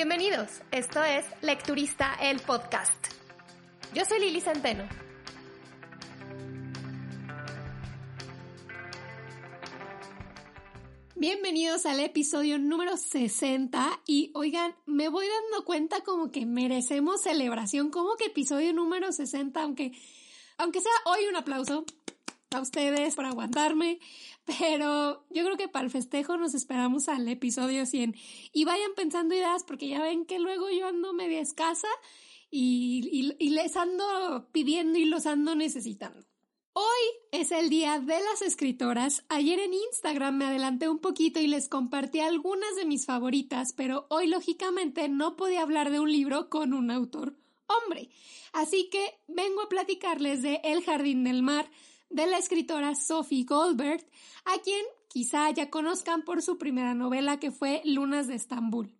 Bienvenidos, esto es Lecturista el Podcast. Yo soy Lili Centeno. Bienvenidos al episodio número 60 y oigan, me voy dando cuenta como que merecemos celebración, como que episodio número 60, aunque, aunque sea hoy un aplauso a ustedes por aguantarme, pero yo creo que para el festejo nos esperamos al episodio 100 y vayan pensando ideas porque ya ven que luego yo ando media escasa y, y les ando pidiendo y los ando necesitando. Hoy es el día de las escritoras. Ayer en Instagram me adelanté un poquito y les compartí algunas de mis favoritas, pero hoy lógicamente no podía hablar de un libro con un autor hombre. Así que vengo a platicarles de El Jardín del Mar, de la escritora Sophie Goldberg, a quien quizá ya conozcan por su primera novela que fue Lunas de Estambul.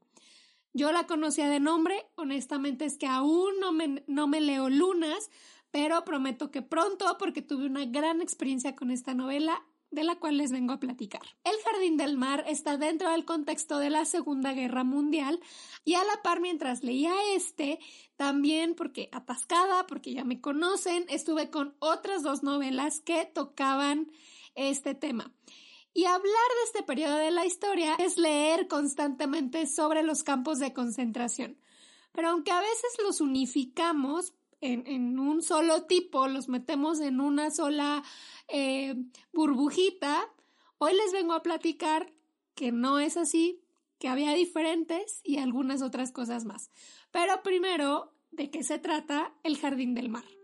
Yo la conocía de nombre, honestamente es que aún no me, no me leo Lunas, pero prometo que pronto porque tuve una gran experiencia con esta novela de la cual les vengo a platicar. El Jardín del Mar está dentro del contexto de la Segunda Guerra Mundial y a la par mientras leía este, también porque atascada, porque ya me conocen, estuve con otras dos novelas que tocaban este tema. Y hablar de este periodo de la historia es leer constantemente sobre los campos de concentración. Pero aunque a veces los unificamos, en, un solo tipo, los metemos en una sola eh, burbujita, hoy les vengo a platicar que no es así, que había diferentes y algunas otras cosas más. Pero primero, ¿de qué se trata el Jardín del Mar?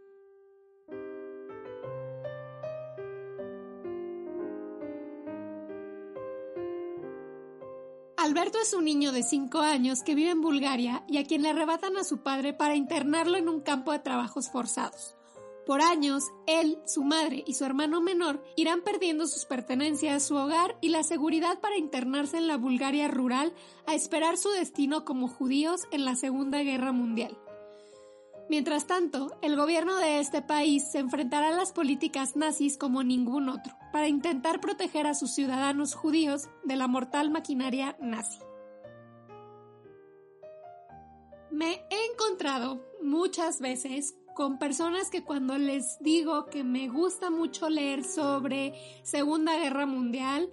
Alberto es un niño de 5 años que vive en Bulgaria y a quien le arrebatan a su padre para internarlo en un campo de trabajos forzados. Por años, él, su madre y su hermano menor irán perdiendo sus pertenencias, su hogar y la seguridad para internarse en la Bulgaria rural a esperar su destino como judíos en la Segunda Guerra Mundial. Mientras tanto, el gobierno de este país se enfrentará a las políticas nazis como ningún otro, para intentar proteger a sus ciudadanos judíos de la mortal maquinaria nazi. Me he encontrado muchas veces con personas que cuando les digo que me gusta mucho leer sobre Segunda Guerra Mundial,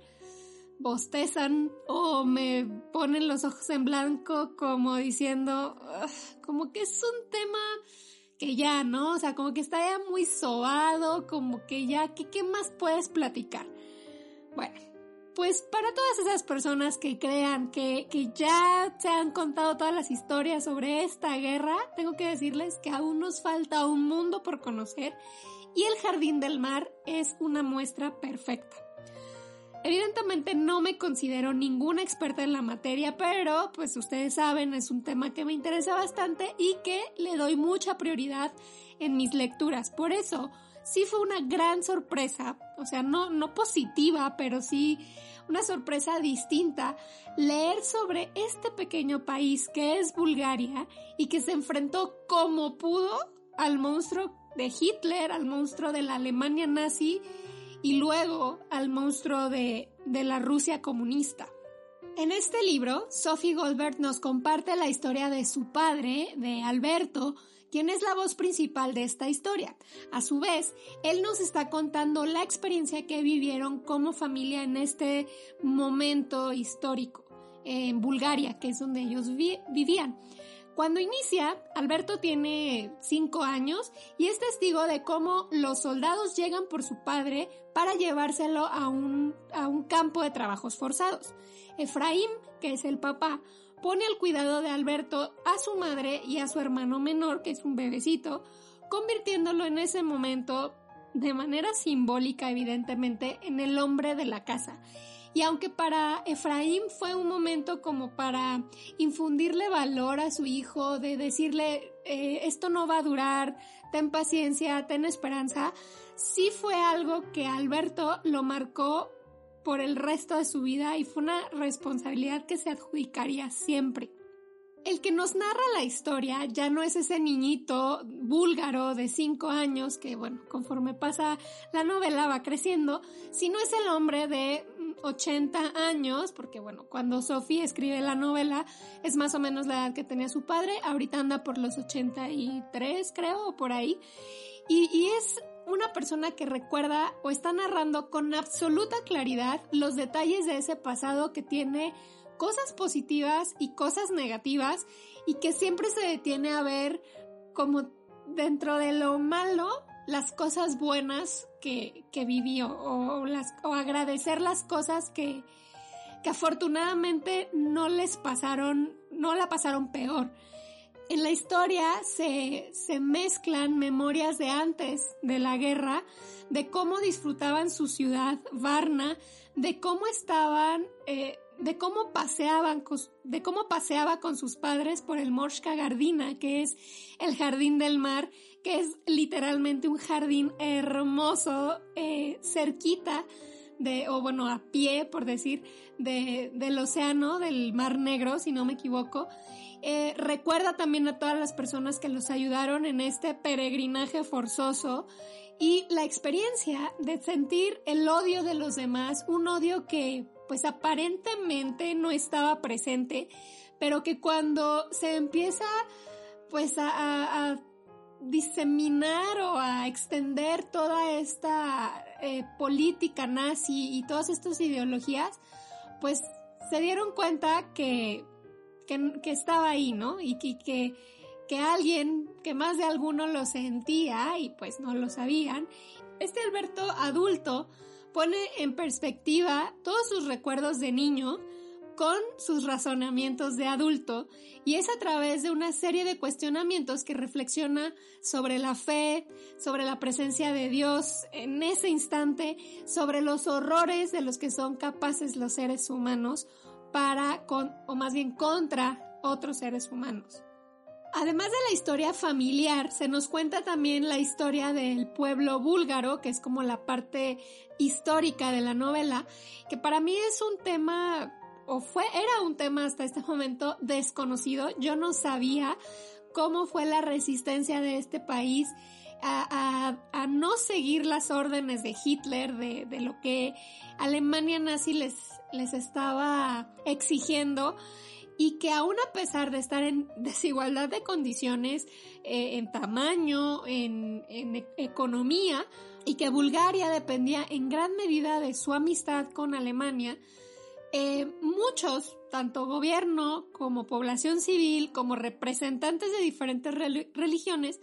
bostezan o me ponen los ojos en blanco como diciendo, como que es un tema que ya, ¿no? O sea, como que está ya muy sobado, como que ya, ¿qué, qué más puedes platicar? Bueno, pues para todas esas personas que crean que, que ya se han contado todas las historias sobre esta guerra, tengo que decirles que aún nos falta un mundo por conocer y el Jardín del Mar es una muestra perfecta. Evidentemente no me considero ninguna experta en la materia, pero pues ustedes saben, es un tema que me interesa bastante y que le doy mucha prioridad en mis lecturas. Por eso, sí fue una gran sorpresa, o sea, no, no positiva, pero sí una sorpresa distinta leer sobre este pequeño país que es Bulgaria y que se enfrentó como pudo al monstruo de Hitler, al monstruo de la Alemania nazi y luego al monstruo de, la Rusia comunista. En este libro, Sophie Goldberg nos comparte la historia de su padre, de Alberto, quien es la voz principal de esta historia. A su vez, él nos está contando la experiencia que vivieron como familia en este momento histórico en Bulgaria, que es donde ellos vivían. Cuando inicia, Alberto tiene cinco años y es testigo de cómo los soldados llegan por su padre para llevárselo a un, a un campo de trabajos forzados. Efraín, que es el papá, pone al cuidado de Alberto a su madre y a su hermano menor, que es un bebecito, convirtiéndolo en ese momento, de manera simbólica evidentemente, en el hombre de la casa. Y aunque para Efraín fue un momento como para infundirle valor a su hijo, de decirle, eh, esto no va a durar, ten paciencia, ten esperanza, sí fue algo que Alberto lo marcó por el resto de su vida y fue una responsabilidad que se adjudicaría siempre. El que nos narra la historia ya no es ese niñito búlgaro de 5 años que, bueno, conforme pasa la novela va creciendo, sino es el hombre de 80 años, porque bueno, cuando Sofía escribe la novela es más o menos la edad que tenía su padre, ahorita anda por los 83 creo, o por ahí, y, y es una persona que recuerda o está narrando con absoluta claridad los detalles de ese pasado que tiene cosas positivas y cosas negativas y que siempre se detiene a ver como dentro de lo malo las cosas buenas que, que vivió o, las, o agradecer las cosas que, que afortunadamente no les pasaron, no la pasaron peor. En la historia se, se mezclan memorias de antes de la guerra, de cómo disfrutaban su ciudad, Varna, de cómo estaban, eh, de cómo paseaban, de cómo paseaba con sus padres por el Morska Gardina, que es el jardín del mar, que es literalmente un jardín hermoso, eh, cerquita de, o bueno, a pie, por decir, de, del océano, del Mar Negro, si no me equivoco. Eh, recuerda también a todas las personas que los ayudaron en este peregrinaje forzoso y la experiencia de sentir el odio de los demás, un odio que pues aparentemente no estaba presente, pero que cuando se empieza pues a, diseminar o a extender toda esta eh, política nazi y todas estas ideologías, pues se dieron cuenta que, que, estaba ahí, ¿no? Y que, que, que alguien, que más de alguno lo sentía y pues no lo sabían. Este Alberto adulto pone en perspectiva todos sus recuerdos de niño con sus razonamientos de adulto y es a través de una serie de cuestionamientos que reflexiona sobre la fe, sobre la presencia de Dios en ese instante, sobre los horrores de los que son capaces los seres humanos para con, o más bien contra otros seres humanos. Además de la historia familiar, se nos cuenta también la historia del pueblo búlgaro, que es como la parte histórica de la novela, que para mí es un tema, o fue, era un tema hasta este momento desconocido. Yo no sabía cómo fue la resistencia de este país a, no seguir las órdenes de Hitler, de, de lo que Alemania nazi les, les estaba exigiendo y que aún a pesar de estar en desigualdad de condiciones, eh, en tamaño, en, e-, economía, y que Bulgaria dependía en gran medida de su amistad con Alemania, eh, muchos, tanto gobierno como población civil, como representantes de diferentes religiones,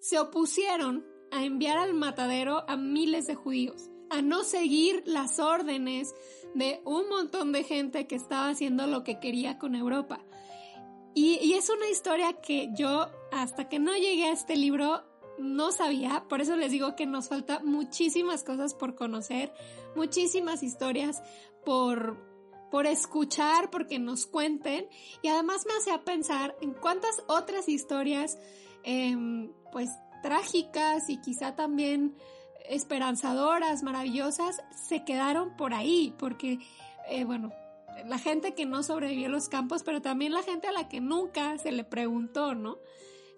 se opusieron a enviar al matadero a miles de judíos, a no seguir las órdenes de un montón de gente que estaba haciendo lo que quería con Europa. Y, es una historia que yo, hasta que no llegué a este libro, no sabía, por eso les digo que nos falta muchísimas cosas por conocer, muchísimas historias por, por escuchar, porque nos cuenten, y además me hacía pensar en cuántas otras historias, em, pues, trágicas y quizá también esperanzadoras, maravillosas, se quedaron por ahí, porque, eh, bueno, la gente que no sobrevivió a los campos, pero también la gente a la que nunca se le preguntó, ¿no?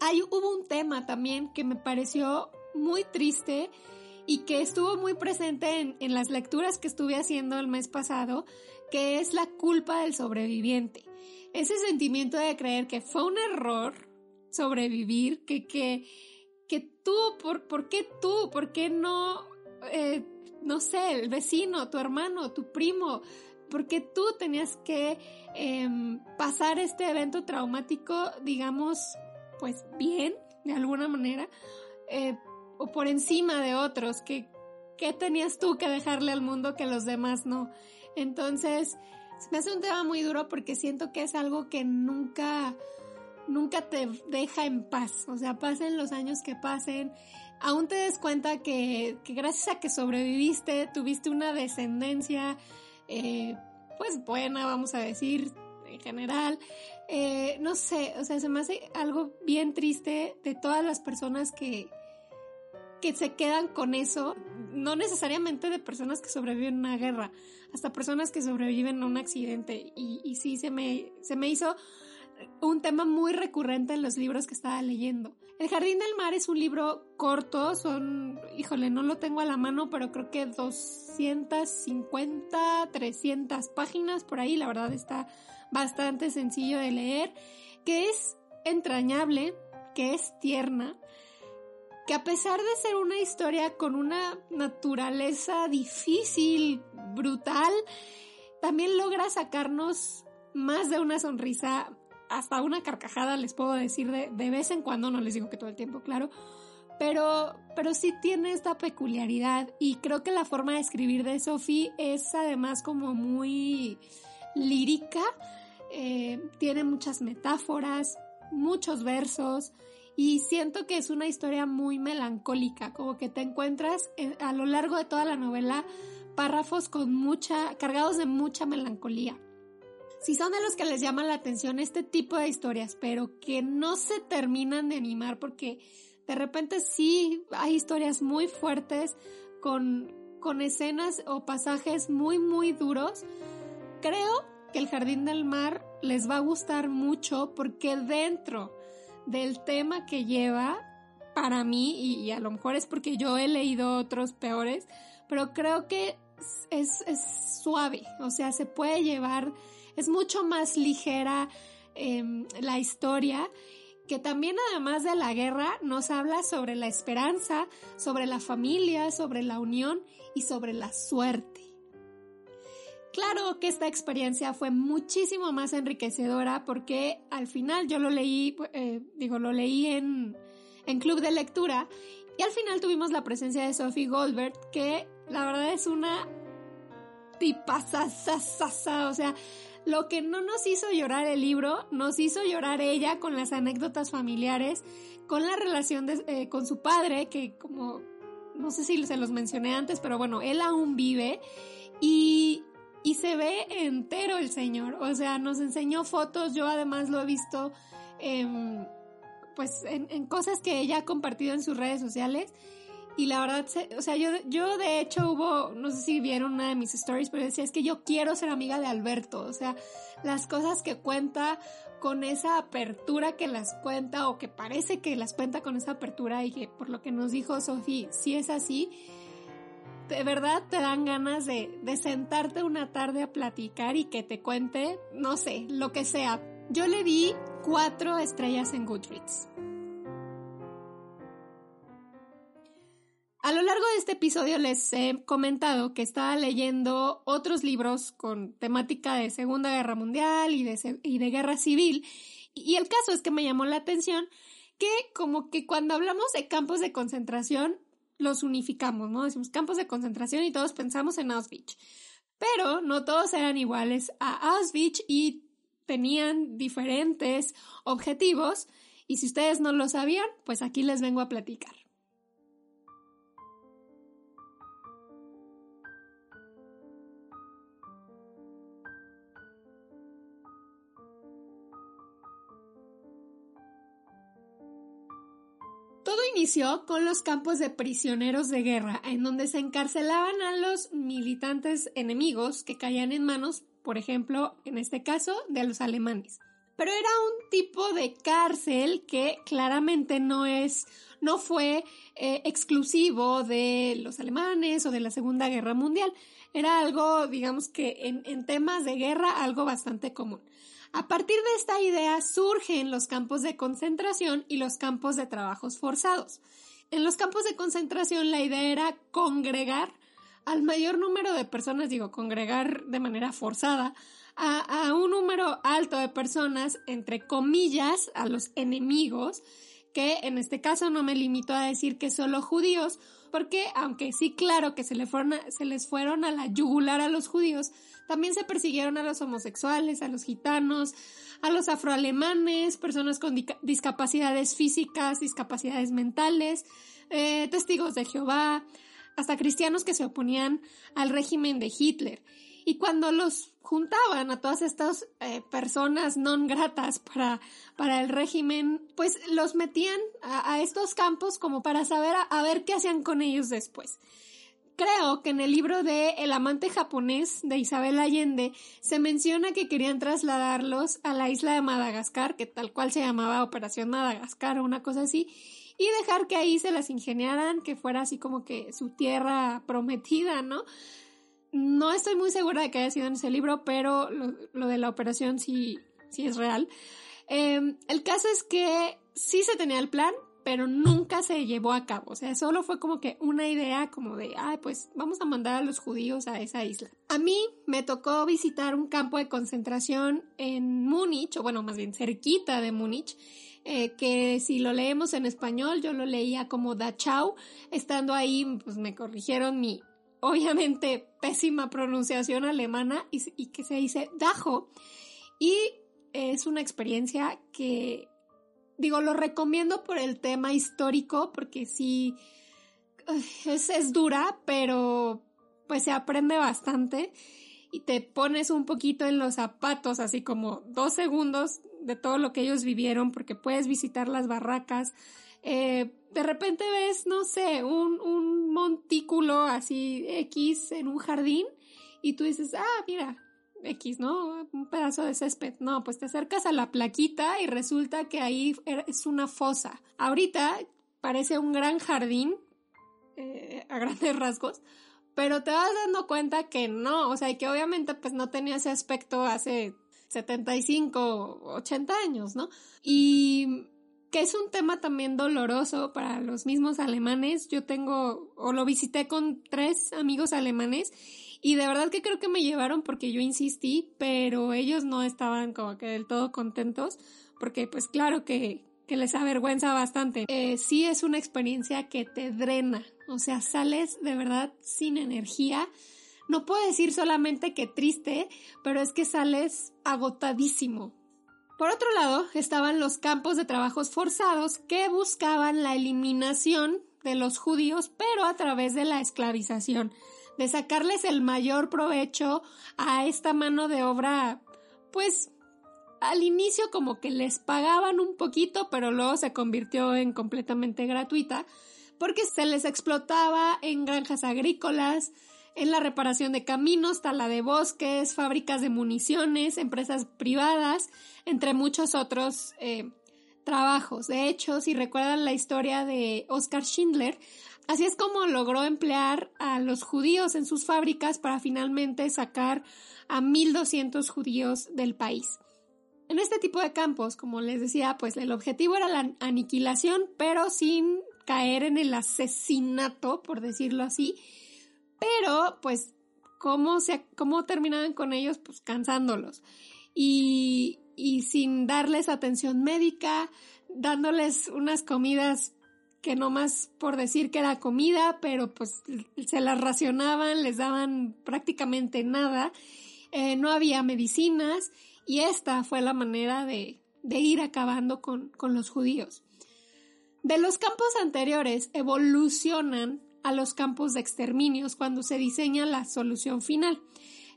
Hay, hubo un tema también que me pareció muy triste y que estuvo muy presente en, en las lecturas que estuve haciendo el mes pasado, que es la culpa del sobreviviente. Ese sentimiento de creer que fue un error sobrevivir, que, que, que tú, por, ¿por qué tú? ¿Por qué no, eh, no sé, el vecino, tu hermano, tu primo? ¿Por qué tú tenías que em, pasar este evento traumático, digamos, pues bien, de alguna manera, eh, o por encima de otros? ¿Qué, ¿Qué tenías tú que dejarle al mundo que los demás no? Entonces, me hace un tema muy duro porque siento que es algo que nunca nunca te deja en paz. O sea, pasen los años que pasen, aún te des cuenta que, que gracias a que sobreviviste, tuviste una descendencia eh, pues buena, vamos a decir, en general. Eh, no sé, o sea, se me hace algo bien triste de todas las personas que, que se quedan con eso, no necesariamente de personas que sobreviven a una guerra, hasta personas que sobreviven a un accidente. Y, y sí, se me, se me hizo un tema muy recurrente en los libros que estaba leyendo. El Jardín del Mar es un libro corto, son, híjole, no lo tengo a la mano, pero creo que 250, 300 páginas por ahí, la verdad está bastante sencillo de leer, que es entrañable, que es tierna, que a pesar de ser una historia con una naturaleza difícil, brutal, también logra sacarnos más de una sonrisa hasta una carcajada les puedo decir de, de vez en cuando, no les digo que todo el tiempo, claro, pero, pero sí tiene esta peculiaridad y creo que la forma de escribir de Sophie es además como muy lírica, eh, tiene muchas metáforas, muchos versos y siento que es una historia muy melancólica, como que te encuentras a lo largo de toda la novela párrafos con mucha, cargados de mucha melancolía. Si son de los que les llama la atención este tipo de historias, pero que no se terminan de animar porque de repente sí hay historias muy fuertes con, con escenas o pasajes muy muy duros, creo que el Jardín del Mar les va a gustar mucho porque dentro del tema que lleva, para mí, y, a lo mejor es porque yo he leído otros peores, pero creo que es, es suave, o sea, se puede llevar es mucho más ligera em, la historia que también además de la guerra nos habla sobre la esperanza, sobre la familia, sobre la unión y sobre la suerte. Claro que esta experiencia fue muchísimo más enriquecedora porque al final yo lo leí, eh, digo, lo leí en, en club de lectura y al final tuvimos la presencia de Sophie Goldberg que la verdad es una tipasasasasa, o sea, lo que no nos hizo llorar el libro, nos hizo llorar ella con las anécdotas familiares, con la relación eh, con su padre, que como, no sé si se los mencioné antes, pero bueno, él aún vive y, y se ve entero el señor. O sea, nos enseñó fotos, yo además lo he visto, pues en, cosas que ella ha compartido en sus redes sociales y la verdad, o sea, yo, yo de hecho hubo, no sé si vieron una de mis stories, pero decía, es que yo quiero ser amiga de Alberto. O sea, las cosas que cuenta con esa apertura que las cuenta o que parece que las cuenta con esa apertura y que por lo que nos dijo Sofía, si es así, de verdad te dan ganas de, de sentarte una tarde a platicar y que te cuente, no sé, lo que sea. Yo le di cuatro estrellas en Goodreads. A lo largo de este episodio les he comentado que estaba leyendo otros libros con temática de Segunda Guerra Mundial y de, y de guerra civil. Y el caso es que me llamó la atención que como que cuando hablamos de campos de concentración los unificamos, ¿no? Decimos campos de concentración y todos pensamos en Auschwitz. Pero no todos eran iguales a Auschwitz y tenían diferentes objetivos. Y si ustedes no lo sabían, pues aquí les vengo a platicar. Con los campos de prisioneros de guerra, en donde se encarcelaban a los militantes enemigos que caían en manos, por ejemplo, en este caso, de los alemanes. Pero era un tipo de cárcel que claramente no es, no fue eh, exclusivo de los alemanes o de la Segunda Guerra Mundial. Era algo, digamos que en temas de guerra, algo bastante común. A partir de esta idea surgen los campos de concentración y los campos de trabajos forzados. En los campos de concentración la idea era congregar al mayor número de personas, digo, congregar de manera forzada, a, un número alto de personas, entre comillas, a los enemigos, que en este caso no me limito a decir que solo judíos, porque aunque sí claro que se, se les fueron a la yugular a los judíos, también se persiguieron a los homosexuales, a los gitanos, a los afroalemanes, personas con discapacidades físicas, discapacidades mentales, eh, testigos de Jehová, hasta cristianos que se oponían al régimen de Hitler. Y cuando los juntaban a todas estas eh, personas non gratas para, para el régimen, pues los metían a, estos campos como para saber a ver qué hacían con ellos después creo que en el libro de El amante japonés de Isabel Allende se menciona que querían trasladarlos a la isla de Madagascar, que tal cual se llamaba Operación Madagascar o una cosa así, y dejar que ahí se las ingeniaran, que fuera así como que su tierra prometida, ¿no? No estoy muy segura de que haya sido en ese libro, pero lo, de la operación sí, sí es real. Em, el caso es que sí se tenía el plan, pero nunca se llevó a cabo. O sea, solo fue como que una idea como de, ay, pues vamos a mandar a los judíos a esa isla. A mí me tocó visitar un campo de concentración en Múnich, o bueno, más bien cerquita de Múnich, eh, que si lo leemos en español, yo lo leía como Dachau. Estando ahí, pues me corrigieron mi, obviamente, pésima pronunciación alemana y, y que se dice Dajo. Y es una experiencia que digo, lo recomiendo por el tema histórico, porque sí, es, es dura, pero pues se aprende bastante y te pones un poquito en los zapatos, así como dos segundos de todo lo que ellos vivieron, porque puedes visitar las barracas. Eh, de repente ves, no sé, un, un montículo así X en un jardín y tú dices, ah, mira, X, ¿no? Un pedazo de césped. No, pues te acercas a la plaquita y resulta que ahí er, es una fosa. Ahorita parece un gran jardín, eh, a grandes rasgos, pero te vas dando cuenta que no, o sea, que obviamente pues no tenía ese aspecto hace 75, 80 años, ¿no? Y que es un tema también doloroso para los mismos alemanes. Yo tengo, o lo visité con tres amigos alemanes y de verdad que creo que me llevaron porque yo insistí, pero ellos no estaban como que del todo contentos, porque pues claro que, que les avergüenza bastante. Eh, sí es una experiencia que te drena, o sea, sales de verdad sin energía. No puedo decir solamente que triste, pero es que sales agotadísimo. Por otro lado, estaban los campos de trabajos forzados que buscaban la eliminación de los judíos, pero a través de la esclavización de sacarles el mayor provecho a esta mano de obra, pues al inicio como que les pagaban un poquito, pero luego se convirtió en completamente gratuita, porque se les explotaba en granjas agrícolas, en la reparación de caminos, tala de bosques, fábricas de municiones, empresas privadas, entre muchos otros eh, trabajos. De hecho, si recuerdan la historia de Oscar Schindler, Así es como logró emplear a los judíos en sus fábricas para finalmente sacar a 1.200 judíos del país. En este tipo de campos, como les decía, pues el objetivo era la aniquilación, pero sin caer en el asesinato, por decirlo así. Pero, pues, ¿cómo, se, cómo terminaban con ellos? Pues cansándolos. Y, y sin darles atención médica, dándoles unas comidas que no más por decir que era comida, pero pues se las racionaban, les daban prácticamente nada, eh, no había medicinas y esta fue la manera de, de ir acabando con, con los judíos. De los campos anteriores evolucionan a los campos de exterminios cuando se diseña la solución final.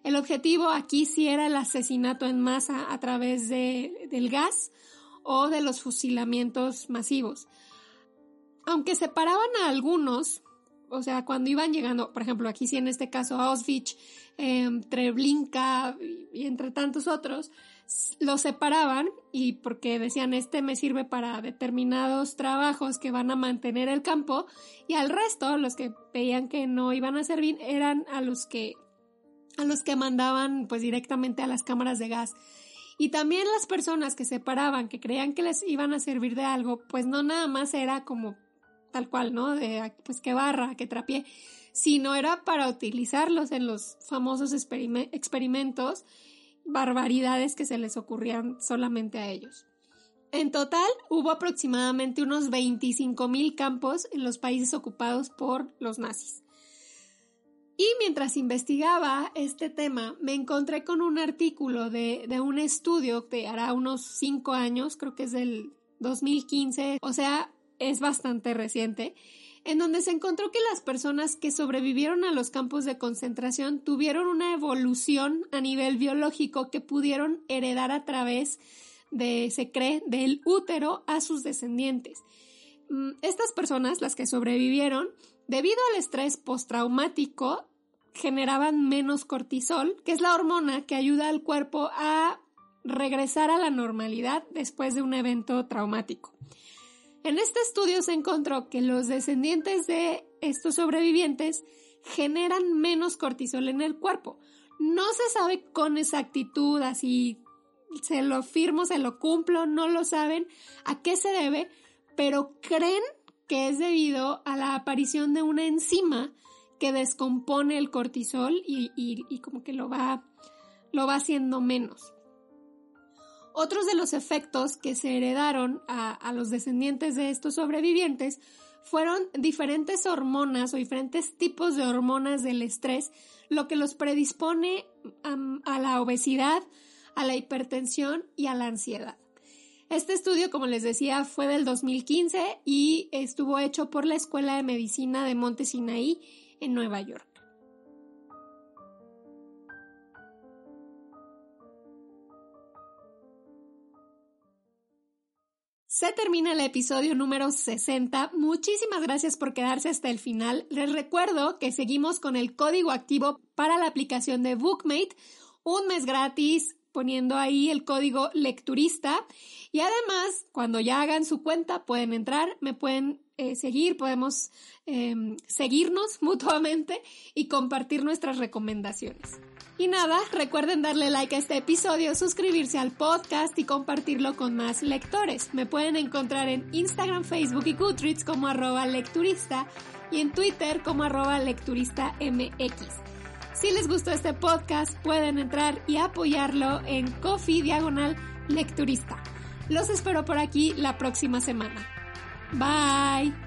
El objetivo aquí sí era el asesinato en masa a través de, del gas o de los fusilamientos masivos aunque separaban a algunos, o sea, cuando iban llegando, por ejemplo, aquí sí en este caso a Auschwitz, eh, Treblinka y, entre tantos otros, los separaban y porque decían este me sirve para determinados trabajos que van a mantener el campo y al resto, los que veían que no iban a servir, eran a los que a los que mandaban pues directamente a las cámaras de gas. Y también las personas que separaban, que creían que les iban a servir de algo, pues no nada más era como tal cual, ¿no? De pues que barra, que trapié, sino era para utilizarlos en los famosos experimentos, barbaridades que se les ocurrían solamente a ellos. En total, hubo aproximadamente unos 25.000 campos en los países ocupados por los nazis. Y mientras investigaba este tema, me encontré con un artículo de, de un estudio que hará unos 5 años, creo que es del 2015, o sea, es bastante reciente, en donde se encontró que las personas que sobrevivieron a los campos de concentración tuvieron una evolución a nivel biológico que pudieron heredar a través de, se cree, del útero a sus descendientes. Mm, estas personas, las que sobrevivieron, debido al estrés postraumático, generaban menos cortisol, que es la hormona que ayuda al cuerpo a regresar a la normalidad después de un evento traumático. En este estudio se encontró que los descendientes de estos sobrevivientes generan menos cortisol en el cuerpo. No se sabe con exactitud, así se lo firmo, se lo cumplo, no lo saben a qué se debe, pero creen que es debido a la aparición de una enzima que descompone el cortisol y, como que lo va, lo va haciendo menos. Otros de los efectos que se heredaron a, los descendientes de estos sobrevivientes fueron diferentes hormonas o diferentes tipos de hormonas del estrés, lo que los predispone a la obesidad, a la hipertensión y a la ansiedad. Este estudio, como les decía, fue del 2015 y estuvo hecho por la Escuela de Medicina de Monte Sinaí en Nueva York. Se termina el episodio número 60. Muchísimas gracias por quedarse hasta el final. Les recuerdo que seguimos con el código activo para la aplicación de Bookmate. Un mes gratis poniendo ahí el código lecturista. Y además, cuando ya hagan su cuenta, pueden entrar, me pueden eh, seguir, podemos em, seguirnos mutuamente y compartir nuestras recomendaciones. Y nada, recuerden darle like a este episodio, suscribirse al podcast y compartirlo con más lectores. Me pueden encontrar en Instagram, Facebook y Goodreads como arroba lecturista y en Twitter como arroba lecturista MX. Si les gustó este podcast, pueden entrar y apoyarlo en Coffee Diagonal Lecturista. Los espero por aquí la próxima semana. Bye.